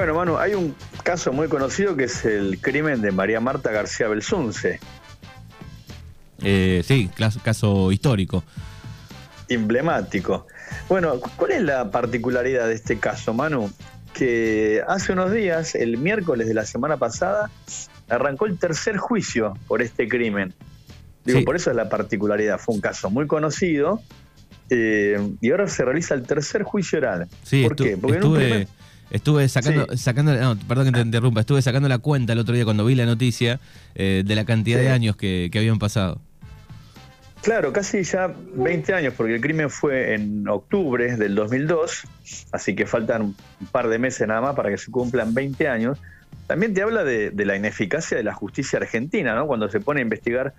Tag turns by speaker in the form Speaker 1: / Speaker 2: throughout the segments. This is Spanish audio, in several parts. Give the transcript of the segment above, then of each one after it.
Speaker 1: Bueno, Manu, hay un caso muy conocido que es el crimen de María Marta García Belsunce.
Speaker 2: Eh, sí, caso histórico.
Speaker 1: Emblemático. Bueno, ¿cuál es la particularidad de este caso, Manu? Que hace unos días, el miércoles de la semana pasada, arrancó el tercer juicio por este crimen. Digo, por eso es la particularidad. Fue un caso muy conocido eh, y ahora se realiza el tercer juicio oral.
Speaker 2: Sí, ¿Por qué? Porque estuve, estuve sacando, sacando no, perdón que te interrumpa, estuve sacando la cuenta el otro día cuando vi la noticia eh, de la cantidad de años que, que habían pasado.
Speaker 1: Claro, casi ya 20 años, porque el crimen fue en octubre del 2002, así que faltan un par de meses nada más para que se cumplan 20 años. También te habla de, la ineficacia de la justicia argentina, ¿no? Cuando se pone a investigar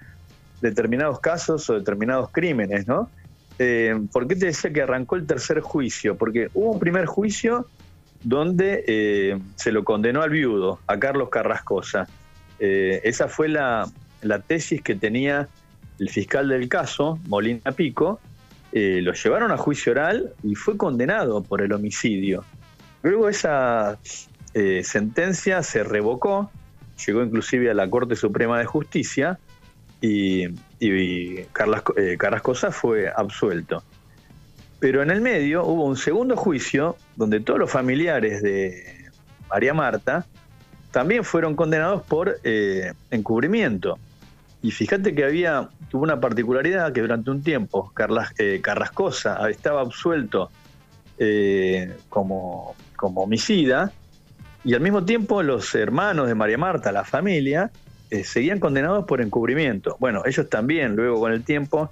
Speaker 1: determinados casos o determinados crímenes, ¿no? Eh, ¿Por qué te decía que arrancó el tercer juicio? Porque hubo un primer juicio donde eh, se lo condenó al viudo, a Carlos Carrascosa. Eh, esa fue la, tesis que tenía el fiscal del caso, Molina Pico, eh, lo llevaron a juicio oral y fue condenado por el homicidio. Luego esa eh, sentencia se revocó, llegó inclusive a la Corte Suprema de Justicia y, y Carrascosa fue absuelto. Pero en el medio hubo un segundo juicio donde todos los familiares de María Marta también fueron condenados por encubrimiento. Y fíjate que había, tuvo una particularidad que durante un tiempo eh, Carrascosa estaba absuelto eh, como, como homicida y al mismo tiempo los hermanos de María Marta, la familia, eh, seguían condenados por encubrimiento. Bueno, ellos también luego con el tiempo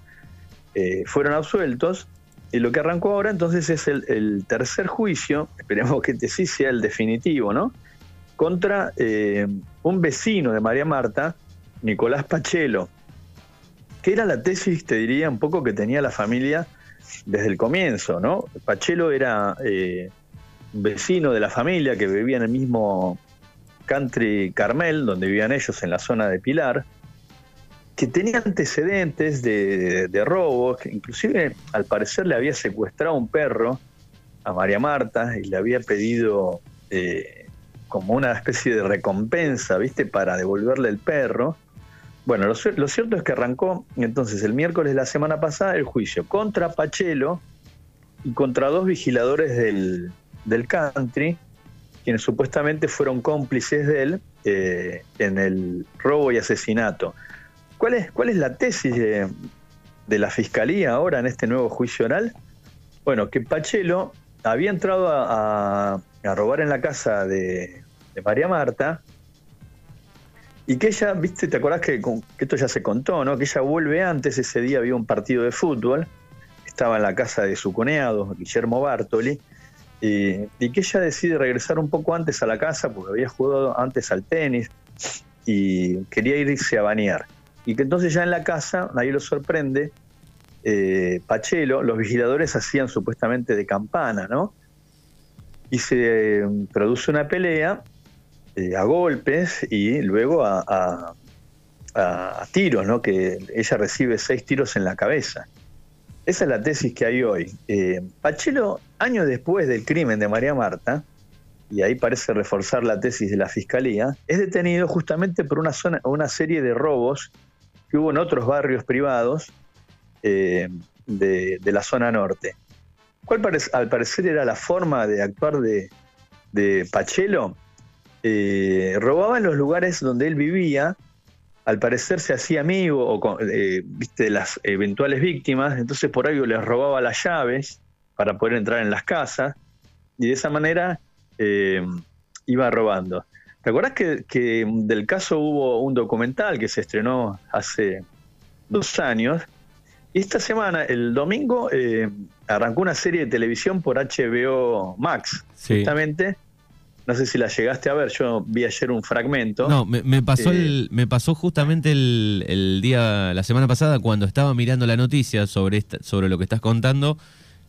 Speaker 1: fueron absueltos y lo que arrancó ahora entonces es el, tercer juicio, esperemos que este sí sea el definitivo, ¿no? Contra un vecino de María Marta, Nicolás Pachelo, que era la tesis, te diría, un poco que tenía la familia desde el comienzo, ¿no? Pachelo era eh, un vecino de la familia que vivía en el mismo country Carmel, donde vivían ellos en la zona de Pilar, que tenía antecedentes de, robos, que inclusive al parecer le había secuestrado un perro a María Marta y le había pedido eh, como una especie de recompensa, ¿viste?, para devolverle el perro. Bueno, lo, cierto es que arrancó entonces el miércoles de la semana pasada el juicio contra Pachelo y contra dos vigiladores del, country, quienes supuestamente fueron cómplices de él eh, en el robo y asesinato. ¿Cuál es, cuál es la tesis de, la fiscalía ahora en este nuevo juicio oral? Bueno, que Pachelo había entrado a, robar en la casa de, María Marta y que ella, viste, ¿te acordás que, esto ya se contó, ¿no? Que ella vuelve antes, ese día había un partido de fútbol, estaba en la casa de su cuñado, Guillermo Bartoli, y, que ella decide regresar un poco antes a la casa porque había jugado antes al tenis y quería irse a bañar. Y que entonces ya en la casa, ahí lo sorprende, eh, Pachelo, los vigiladores hacían supuestamente de campana, ¿no? Y se eh, produce una pelea eh, a golpes y luego a, tiros, ¿no? que ella recibe seis tiros en la cabeza. Esa es la tesis que hay hoy. Eh, Pachelo, años después del crimen de María Marta, y ahí parece reforzar la tesis de la fiscalía, es detenido justamente por una, zona, una serie de robos que hubo en otros barrios privados eh, de, la zona norte. ¿Cuál al parecer era la forma de actuar de, de Pachelo? eh, robaba en los lugares donde él vivía, al parecer se hacía amigo o eh, viste las eventuales víctimas, entonces por algo les robaba las llaves para poder entrar en las casas y de esa manera iba robando. ¿Te acuerdas que, del caso hubo un documental que se estrenó hace dos años? Y esta semana, el domingo, eh, arrancó una serie de televisión por HBO Max, justamente no sé si la llegaste a ver, yo vi ayer un fragmento.
Speaker 2: No, me, pasó, el, eh, me pasó justamente el, día, la semana pasada, cuando estaba mirando la noticia sobre, sobre lo que estás contando.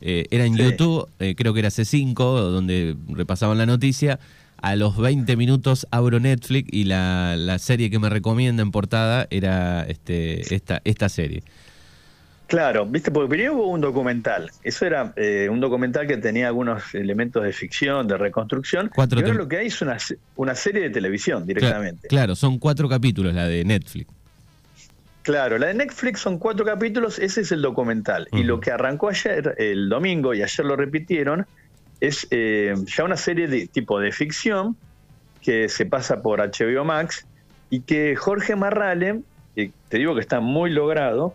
Speaker 2: Eh, era en YouTube, creo que era C5, donde repasaban la noticia. A los 20 minutos abro Netflix y la, serie que me recomienda en portada era este, esta, esta serie.
Speaker 1: Claro, viste, porque primero hubo un documental. Eso era eh, un documental que tenía algunos elementos de ficción, de reconstrucción.
Speaker 2: Cuatro
Speaker 1: ahora lo que hay es una, una serie de televisión directamente.
Speaker 2: Claro, son cuatro capítulos la de Netflix.
Speaker 1: Claro, la de Netflix son cuatro capítulos, ese es el documental. Y lo que arrancó ayer, el domingo, y ayer lo repitieron, es eh, ya una serie de tipo de ficción que se pasa por HBO Max y que Jorge Marrale, te digo que está muy logrado,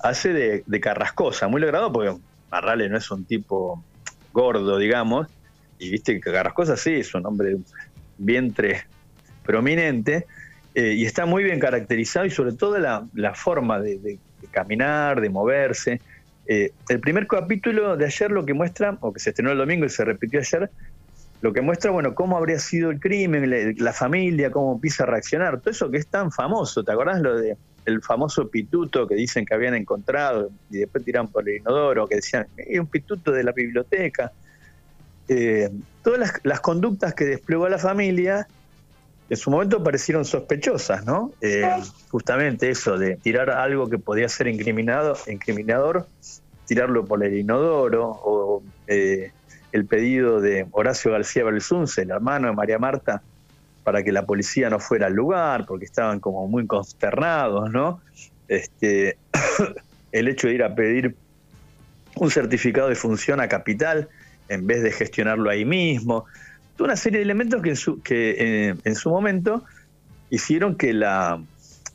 Speaker 1: hace de, Carrascosa, muy logrado porque Marrale no es un tipo gordo, digamos, y viste que Carrascosa sí es un hombre de vientre prominente, eh, y está muy bien caracterizado y sobre todo la, forma de, caminar, de moverse. Eh, el primer capítulo de ayer lo que muestra, o que se estrenó el domingo y se repitió ayer, lo que muestra, bueno, cómo habría sido el crimen, la, familia, cómo empieza a reaccionar, todo eso que es tan famoso, ¿te acordás lo de el famoso pituto que dicen que habían encontrado y después tiran por el inodoro, que decían, es un pituto de la biblioteca. Eh, todas las, conductas que desplegó la familia en su momento parecieron sospechosas, ¿no? Eh, justamente eso de tirar algo que podía ser incriminado, incriminador, tirarlo por el inodoro, o eh, el pedido de Horacio García Belsunce, el hermano de María Marta, para que la policía no fuera al lugar, porque estaban como muy consternados, ¿no? Este, el hecho de ir a pedir un certificado de función a capital en vez de gestionarlo ahí mismo. Toda una serie de elementos que en su, que, eh, en su momento hicieron que la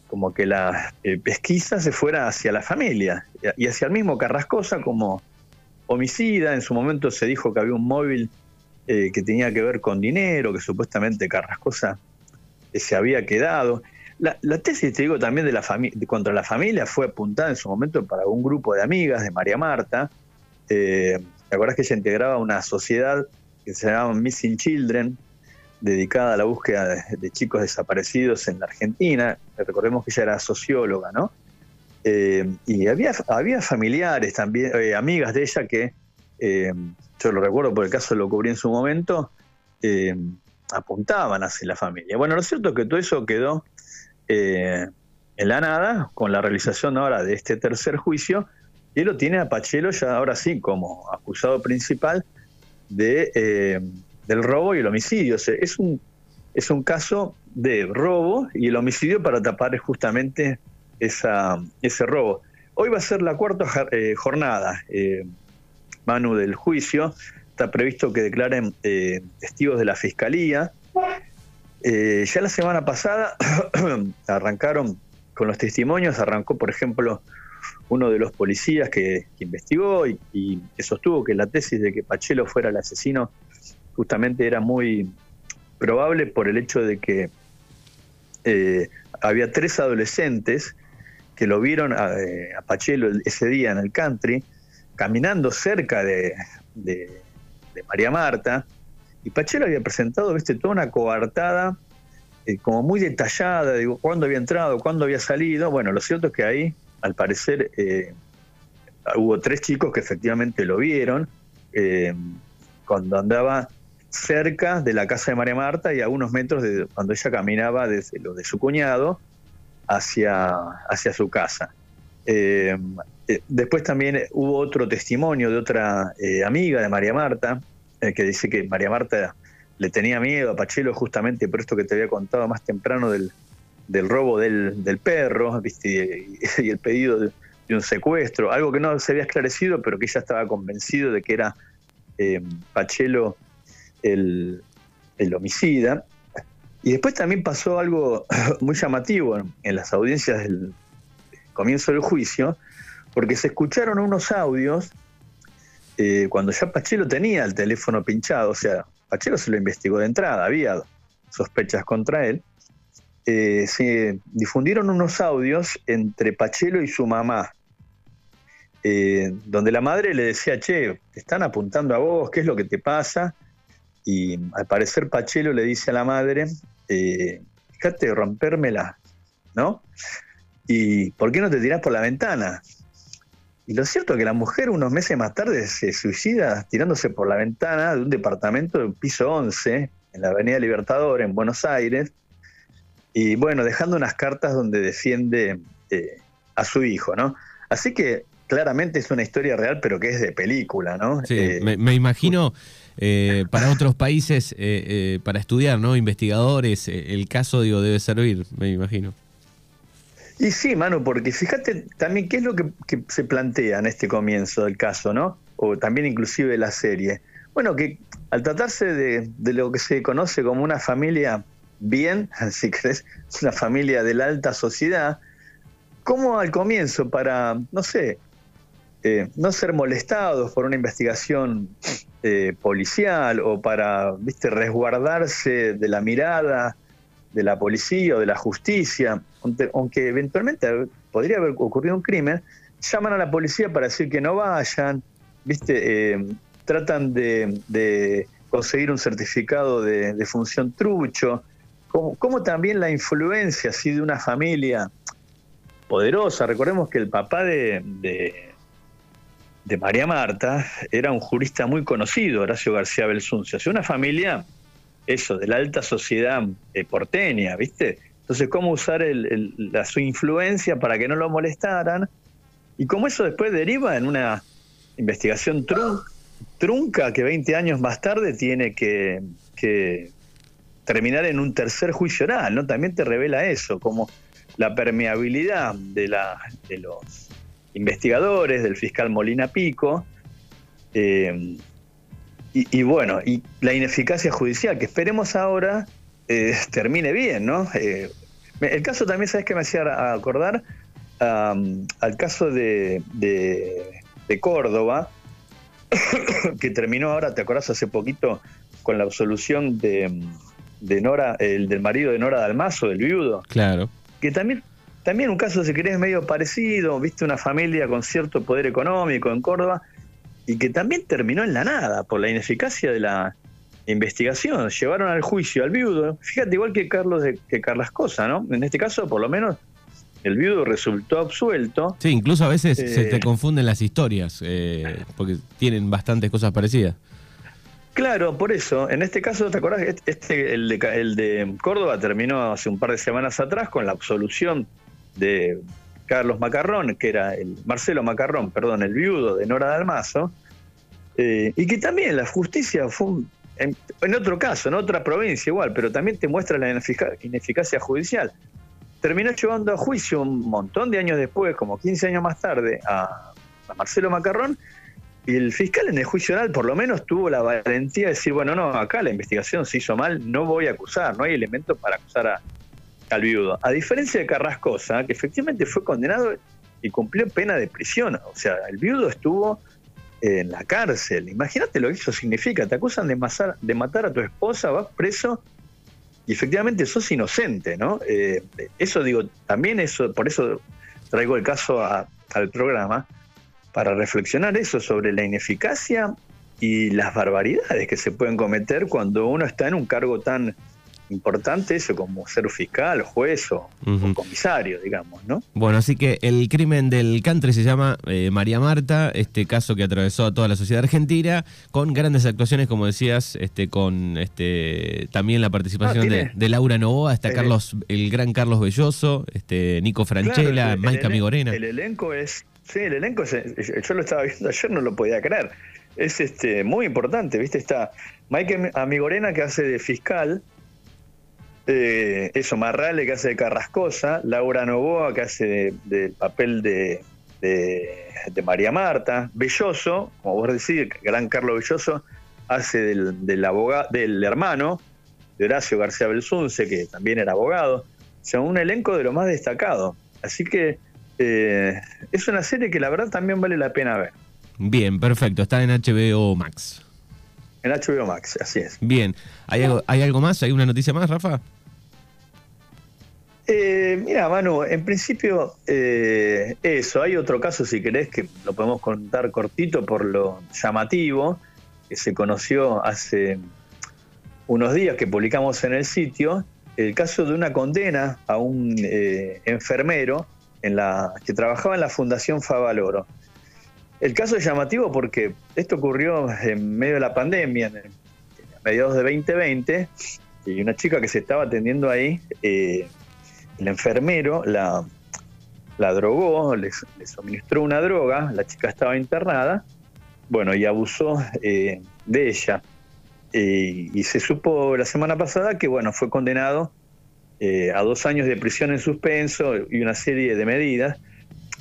Speaker 1: como que la eh, pesquisa se fuera hacia la familia y hacia el mismo Carrascosa como homicida. En su momento se dijo que había un móvil eh, que tenía que ver con dinero, que supuestamente Carrascosa se había quedado. La, tesis, te digo, también de la contra la familia fue apuntada en su momento para un grupo de amigas de María Marta. Eh, ¿Te acuerdas que ella integraba una sociedad que se llamaba Missing Children, dedicada a la búsqueda de, chicos desaparecidos en la Argentina? Recordemos que ella era socióloga, ¿no? y había, familiares también, amigas de ella que yo lo recuerdo por el caso lo cubrí en su momento, eh, apuntaban hacia la familia. Bueno, lo cierto es que todo eso quedó eh, en la nada con la realización ahora de este tercer juicio y lo tiene a Pachelo ya ahora sí como acusado principal de, eh, del robo y el homicidio. es, un, es un caso de robo y el homicidio para tapar justamente esa, ese robo. Hoy va a ser la cuarta jornada. Manu, del juicio. Está previsto que declaren eh, testigos de la Fiscalía. Eh, ya la semana pasada arrancaron con los testimonios, arrancó, por ejemplo, uno de los policías que, investigó y, que sostuvo que la tesis de que Pachelo fuera el asesino justamente era muy probable por el hecho de que eh, había tres adolescentes que lo vieron a, a, Pachelo ese día en el country caminando cerca de, María Marta, y Pachelo había presentado, viste, toda una coartada, eh, como muy detallada, digo, cuándo había entrado, cuándo había salido. Bueno, lo cierto es que ahí, al parecer, eh, hubo tres chicos que efectivamente lo vieron eh, cuando andaba cerca de la casa de María Marta y a unos metros de cuando ella caminaba desde lo de su cuñado hacia, hacia su casa. Eh, después también hubo otro testimonio de otra amiga de María Marta, que dice que María Marta le tenía miedo a Pachelo justamente por esto que te había contado más temprano del, robo del, perro ¿viste? Y, el pedido de, un secuestro, algo que no se había esclarecido, pero que ella estaba convencido de que era Pachelo el, el homicida. Y después también pasó algo muy llamativo en las audiencias del comienzo del juicio, porque se escucharon unos audios eh, cuando ya Pachelo tenía el teléfono pinchado, o sea, Pachelo se lo investigó de entrada, había sospechas contra él, eh, se difundieron unos audios entre Pachelo y su mamá, eh, donde la madre le decía, che, te están apuntando a vos, ¿qué es lo que te pasa? Y al parecer Pachelo le dice a la madre, fíjate de rompérmela, ¿no? ¿Y por qué no te tirás por la ventana? Y lo cierto es que la mujer unos meses más tarde se suicida tirándose por la ventana de un departamento de piso 11 en la Avenida Libertador en Buenos Aires y bueno, dejando unas cartas donde defiende eh, a su hijo, ¿no? Así que claramente es una historia real, pero que es de película, ¿no?
Speaker 2: Sí, eh, me, imagino eh, para otros países, para estudiar, ¿no? Investigadores, el caso, digo, debe servir, me imagino.
Speaker 1: Y sí, Manu, porque fíjate también qué es lo que, se plantea en este comienzo del caso, ¿no? O también inclusive la serie. Bueno, que al tratarse de, de lo que se conoce como una familia bien, si crees, una familia de la alta sociedad, como al comienzo, para, no sé, eh, no ser molestados por una investigación eh, policial o para, viste, resguardarse de la mirada de la policía o de la justicia, aunque, eventualmente podría haber ocurrido un crimen, llaman a la policía para decir que no vayan, viste, eh, tratan de, conseguir un certificado de, función trucho, como, también la influencia así de una familia poderosa. Recordemos que el papá de, de, María Marta era un jurista muy conocido, Horacio García Belsunce. O una familia eso, de la alta sociedad eh, porteña, ¿viste? Entonces, cómo usar su influencia para que no lo molestaran y cómo eso después deriva en una investigación trunca que 20 años más tarde tiene que, terminar en un tercer juicio oral, ¿no? También te revela eso, como la permeabilidad de, la, de los investigadores, del fiscal Molina Pico, eh, y, bueno, y la ineficacia judicial, que esperemos ahora eh, termine bien, ¿no? Eh, el caso también, ¿sabes qué me hacía acordar? al caso de, de, Córdoba, que terminó ahora, ¿te acordás hace poquito con la absolución de, de Nora, el del marido de Nora Dalmazo, del viudo?
Speaker 2: Claro.
Speaker 1: Que también, también un caso, si querés, medio parecido, viste una familia con cierto poder económico en Córdoba, y que también terminó en la nada por la ineficacia de la investigación. Llevaron al juicio al viudo, fíjate, igual que Carlos de, que Cosa, ¿no? En este caso, por lo menos, el viudo resultó absuelto.
Speaker 2: Sí, incluso a veces se te eh, confunden las historias, eh, porque tienen bastantes cosas parecidas.
Speaker 1: Claro, por eso. En este caso, ¿te acordás? Este, este, el, de, Córdoba terminó hace un par de semanas atrás con la absolución de Carlos Macarrón, que era el Marcelo Macarrón, perdón, el viudo de Nora Dalmazo, eh, y que también la justicia fue en, otro caso, en otra provincia igual, pero también te muestra la ineficacia judicial. Terminó llevando a juicio un montón de años después, como 15 años más tarde, a, Marcelo Macarrón, y el fiscal en el juicio oral por lo menos tuvo la valentía de decir, bueno, no, acá la investigación se hizo mal, no voy a acusar, no hay elementos para acusar a, al viudo. A diferencia de Carrascosa, que efectivamente fue condenado y cumplió pena de prisión. O sea, el viudo estuvo en la cárcel. Imagínate lo que eso significa. Te acusan de, de matar a tu esposa, vas preso y efectivamente sos inocente, ¿no? Eh, eso digo, también eso, por eso traigo el caso al programa, para reflexionar eso sobre la ineficacia y las barbaridades que se pueden cometer cuando uno está en un cargo tan importante eso como ser fiscal, juez o, comisario, digamos, ¿no?
Speaker 2: Bueno, así que el crimen del country se llama eh, María Marta, este caso que atravesó a toda la sociedad argentina, con grandes actuaciones, como decías, este, con este también la participación ah, de, Laura Novoa, está Carlos, el gran Carlos Belloso, este, Nico Franchella, Maika Migorena.
Speaker 1: El elenco es, sí, el elenco es, yo lo estaba viendo ayer, no lo podía creer. Es este muy importante, ¿viste? Está Maika Amigorena que hace de fiscal, eh, eso, Marrale que hace de Carrascosa, Laura Novoa que hace del papel de, de, María Marta, Belloso, como vos decís, gran Carlos Belloso, hace del, del, abogado, del hermano de Horacio García Belsunce, que también era abogado, o sea, un elenco de lo más destacado. Así que eh, es una serie que la verdad también vale la pena ver.
Speaker 2: Bien, perfecto, está en HBO Max.
Speaker 1: En HBO Max, así es.
Speaker 2: Bien, ¿hay algo, ¿hay algo más? ¿Hay una noticia más, Rafa?
Speaker 1: Eh, mira, Manu, en principio eh, eso, hay otro caso si querés que lo podemos contar cortito por lo llamativo, que se conoció hace unos días que publicamos en el sitio, el caso de una condena a un eh, enfermero en la, que trabajaba en la Fundación Favaloro. El caso es llamativo porque esto ocurrió en medio de la pandemia, en, mediados de 2020, y una chica que se estaba atendiendo ahí el enfermero la, la drogó, le, suministró una droga, la chica estaba internada, bueno, y abusó eh, de ella. Eh, y se supo la semana pasada que, bueno, fue condenado eh, a dos años de prisión en suspenso y una serie de medidas.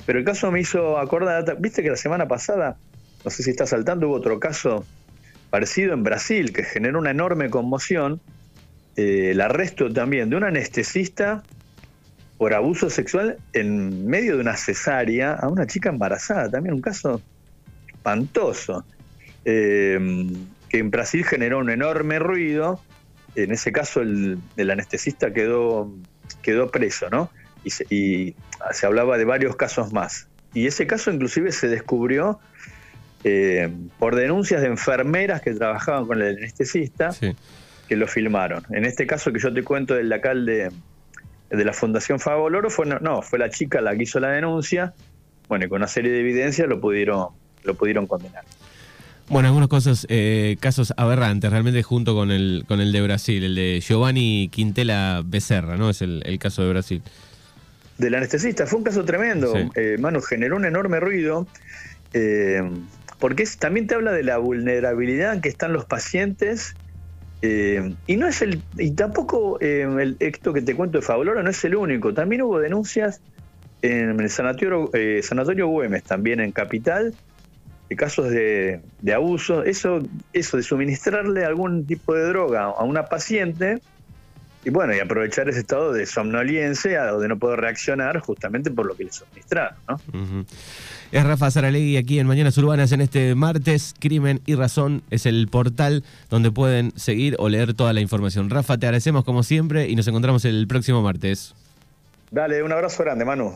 Speaker 1: Pero el caso me hizo acordar, viste que la semana pasada, no sé si está saltando, hubo otro caso parecido en Brasil que generó una enorme conmoción, el arresto también de un anestesista por abuso sexual en medio de una cesárea a una chica embarazada, también un caso espantoso, eh, que en Brasil generó un enorme ruido, en ese caso el, anestesista quedó, quedó preso, ¿no? Y se, y se, hablaba de varios casos más. Y ese caso inclusive se descubrió eh, por denuncias de enfermeras que trabajaban con el anestesista, que lo filmaron. En este caso que yo te cuento del alcalde de la Fundación Favoloro fue no, fue la chica la que hizo la denuncia, bueno, y con una serie de evidencias lo pudieron, lo pudieron condenar.
Speaker 2: Bueno, algunos cosas, eh, casos aberrantes, realmente junto con el, con el de Brasil, el de Giovanni Quintela Becerra, ¿no? Es el, caso de Brasil.
Speaker 1: Del anestesista, fue un caso tremendo, eh, Manu, generó un enorme ruido, eh, porque también te habla de la vulnerabilidad que están los pacientes eh, y no es el, y tampoco el, esto que te cuento de Favoloro no es el único. También hubo denuncias en el sanatorio, eh, sanatorio Güemes, también en Capital, de casos de, abuso. Eso, eso de suministrarle algún tipo de droga a una paciente y bueno, y aprovechar ese estado de somnolencia o de no poder reaccionar justamente por lo que le suministraron, ¿no?
Speaker 2: Es Rafa Saralegui aquí en Mañanas Urbanas en este martes. Crimen y Razón es el portal donde pueden seguir o leer toda la información. Rafa, te agradecemos como siempre y nos encontramos el próximo martes.
Speaker 1: Dale, un abrazo grande, Manu.